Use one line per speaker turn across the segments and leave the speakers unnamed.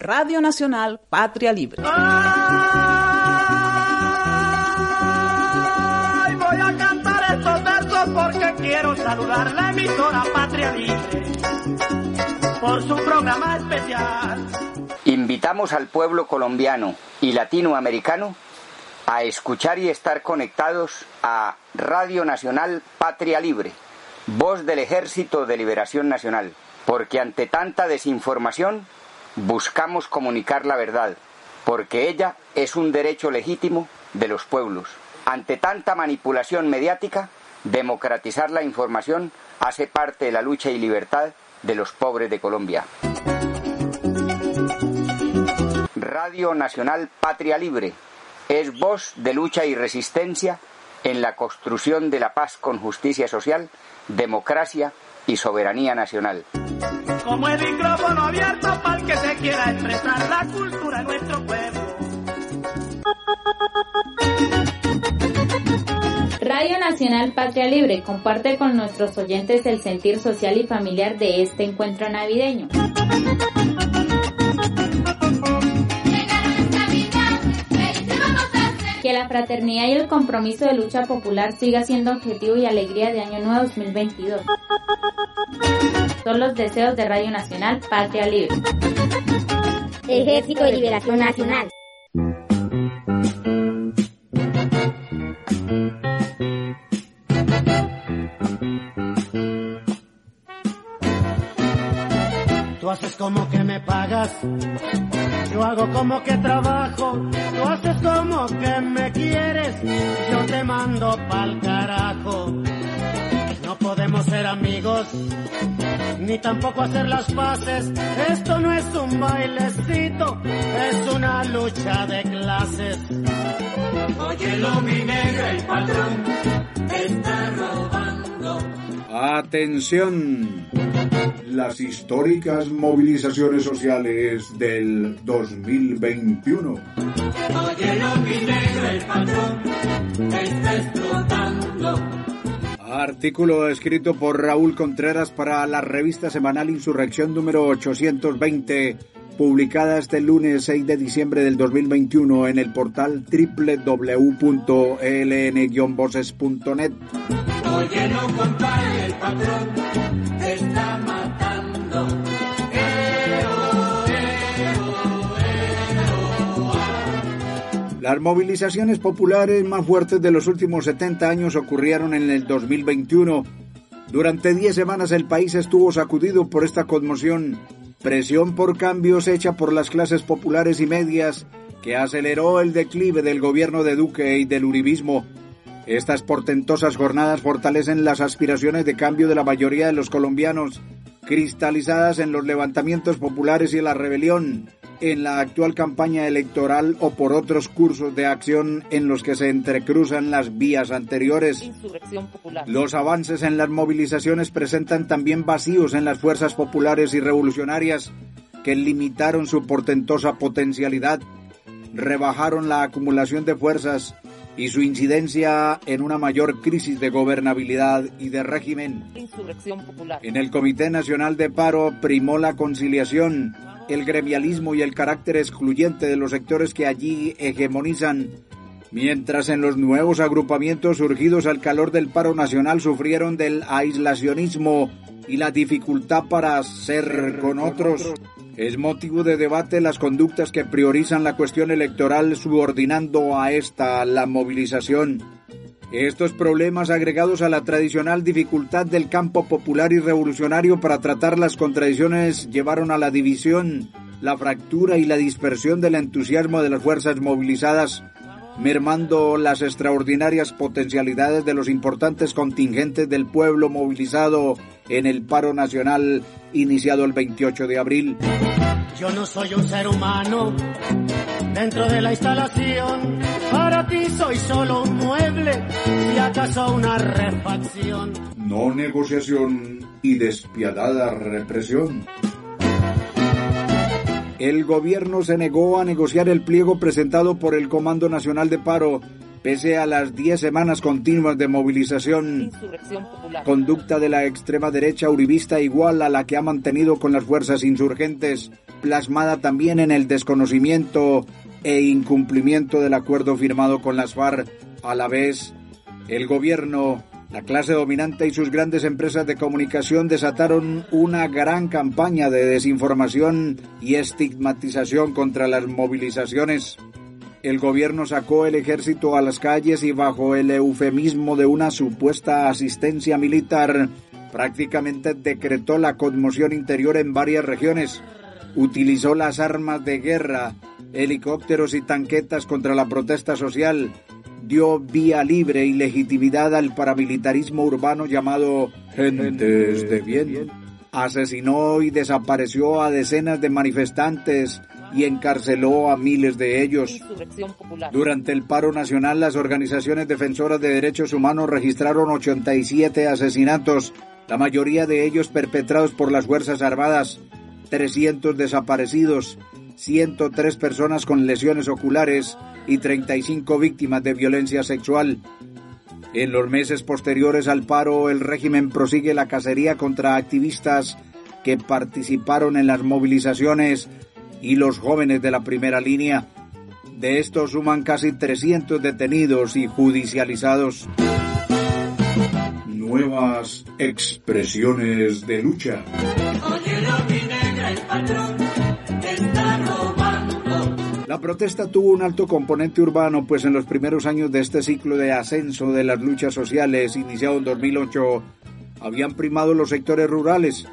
Radio Nacional Patria Libre.
Ay, voy a cantar estos versos porque quiero saludar la emisora Patria Libre por su programa especial.
Invitamos al pueblo colombiano y latinoamericano a escuchar y estar conectados a Radio Nacional Patria Libre, voz del Ejército de Liberación Nacional, porque ante tanta desinformación buscamos comunicar la verdad, porque ella es un derecho legítimo de los pueblos. Ante tanta manipulación mediática, democratizar la información hace parte de la lucha y libertad de los pobres de Colombia. Radio Nacional Patria Libre es voz de lucha y resistencia en la construcción de la paz con justicia social, democracia y soberanía nacional.
Como el micrófono abierto para el que se quiera expresar la cultura de nuestro pueblo.
Radio Nacional Patria Libre comparte con nuestros oyentes el sentir social y familiar de este encuentro navideño. Que la fraternidad y el compromiso de lucha popular siga siendo objetivo y alegría de Año Nuevo 2022. Son los deseos de Radio Nacional Patria Libre.
Ejército de Liberación Nacional.
Tú haces como que me pagas, yo hago como que trabajo, tú haces como que me quieres, yo te mando pa'l carajo. No podemos ser amigos, ni tampoco hacer las paces, esto no es un bailecito, es una lucha de clases. Óyelo mi negra, el patrón está robando.
Atención, las históricas movilizaciones sociales del 2021.
Óyelo mi negra,
Artículo escrito por Raúl Contreras para la revista semanal Insurrección número 820, publicada este lunes 6 de diciembre del 2021 en el portal www.eln-voces.net. Las movilizaciones populares más fuertes de los últimos 70 años ocurrieron en el 2021. Durante 10 semanas el país estuvo sacudido por esta conmoción, presión por cambios hecha por las clases populares y medias, que aceleró el declive del gobierno de Duque y del uribismo. Estas portentosas jornadas fortalecen las aspiraciones de cambio de la mayoría de los colombianos, cristalizadas en los levantamientos populares y la rebelión, en la actual campaña electoral o por otros cursos de acción en los que se entrecruzan las vías anteriores. Los avances en las movilizaciones presentan también vacíos en las fuerzas populares y revolucionarias que limitaron su portentosa potencialidad, rebajaron la acumulación de fuerzas y su incidencia en una mayor crisis de gobernabilidad y de régimen. En el Comité Nacional de Paro primó la conciliación, el gremialismo y el carácter excluyente de los sectores que allí hegemonizan, mientras en los nuevos agrupamientos surgidos al calor del paro nacional sufrieron del aislacionismo y la dificultad para ser con otros. Es motivo de debate las conductas que priorizan la cuestión electoral subordinando a esta la movilización. Estos problemas agregados a la tradicional dificultad del campo popular y revolucionario para tratar las contradicciones llevaron a la división, la fractura y la dispersión del entusiasmo de las fuerzas movilizadas, mermando las extraordinarias potencialidades de los importantes contingentes del pueblo movilizado en el paro nacional iniciado el 28 de abril.
Yo no soy un ser humano dentro de la instalación. Para ti soy solo un mueble y acaso una refacción.
No negociación y despiadada represión. El gobierno se negó a negociar el pliego presentado por el Comando Nacional de Paro Pese a las 10 semanas continuas de movilización, conducta de la extrema derecha uribista igual a la que ha mantenido con las fuerzas insurgentes, plasmada también en el desconocimiento e incumplimiento del acuerdo firmado con las FARC. A la vez, el gobierno, la clase dominante y sus grandes empresas de comunicación desataron una gran campaña de desinformación y estigmatización contra las movilizaciones el gobierno sacó el ejército a las calles y bajo el eufemismo de una supuesta asistencia militar, prácticamente decretó la conmoción interior en varias regiones. Utilizó las armas de guerra, helicópteros y tanquetas contra la protesta social. Dio vía libre y legitimidad al paramilitarismo urbano llamado Gentes de Bien. Asesinó y desapareció a decenas de manifestantes, y encarceló a miles de ellos. Durante el paro nacional, las organizaciones defensoras de derechos humanos registraron 87 asesinatos, la mayoría de ellos perpetrados por las Fuerzas Armadas, 300 desaparecidos, 103 personas con lesiones oculares y 35 víctimas de violencia sexual. En los meses posteriores al paro, el régimen prosigue la cacería contra activistas que participaron en las movilizaciones y los jóvenes de la primera línea. De estos suman casi 300 detenidos y judicializados. Nuevas expresiones de lucha. La protesta tuvo un alto componente urbano, pues en los primeros años de este ciclo de ascenso de las luchas sociales, iniciado en 2008, habían primado los sectores rurales,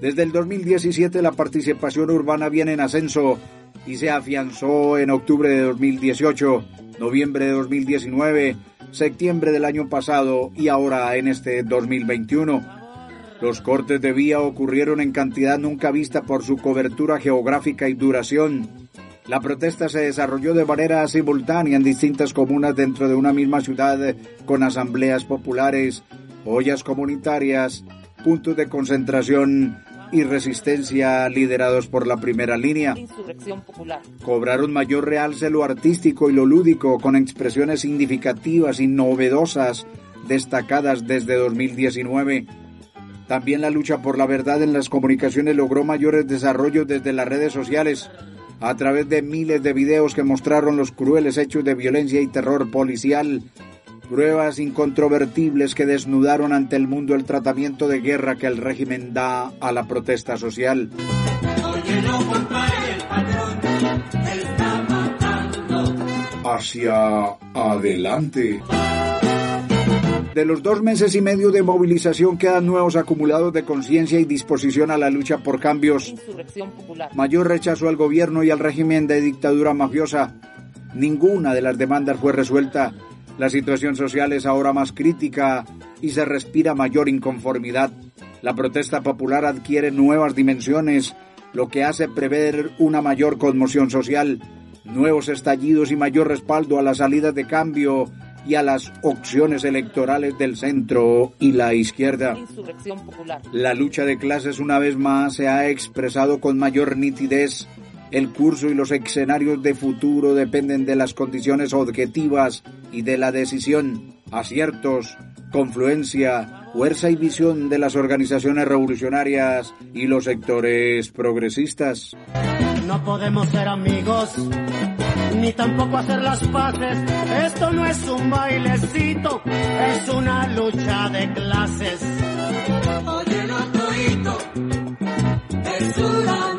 desde el 2017 la participación urbana viene en ascenso y se afianzó en octubre de 2018, noviembre de 2019, septiembre del año pasado y ahora en este 2021. Los cortes de vía ocurrieron en cantidad nunca vista por su cobertura geográfica y duración. La protesta se desarrolló de manera simultánea en distintas comunas dentro de una misma ciudad con asambleas populares, ollas comunitarias, puntos de concentración y resistencia liderados por la primera línea. Cobraron mayor realce lo artístico y lo lúdico con expresiones significativas y novedosas destacadas desde 2019. También la lucha por la verdad en las comunicaciones logró mayores desarrollos desde las redes sociales, a través de miles de videos que mostraron los crueles hechos de violencia y terror policial pruebas incontrovertibles que desnudaron ante el mundo el tratamiento de guerra que el régimen da a la protesta social. Hacia adelante. De los dos meses y medio de movilización quedan nuevos acumulados de conciencia y disposición a la lucha por cambios. Mayor rechazo al gobierno y al régimen de dictadura mafiosa. Ninguna de las demandas fue resuelta la situación social es ahora más crítica y se respira mayor inconformidad. La protesta popular adquiere nuevas dimensiones, lo que hace prever una mayor conmoción social, nuevos estallidos y mayor respaldo a las salidas de cambio y a las opciones electorales del centro y la izquierda. La lucha de clases una vez más se ha expresado con mayor nitidez el curso y los escenarios de futuro dependen de las condiciones objetivas y de la decisión, aciertos, confluencia, fuerza y visión de las organizaciones revolucionarias y los sectores progresistas.
No podemos ser amigos, ni tampoco hacer las paces. Esto no es un bailecito, es una lucha de clases. Oye, es una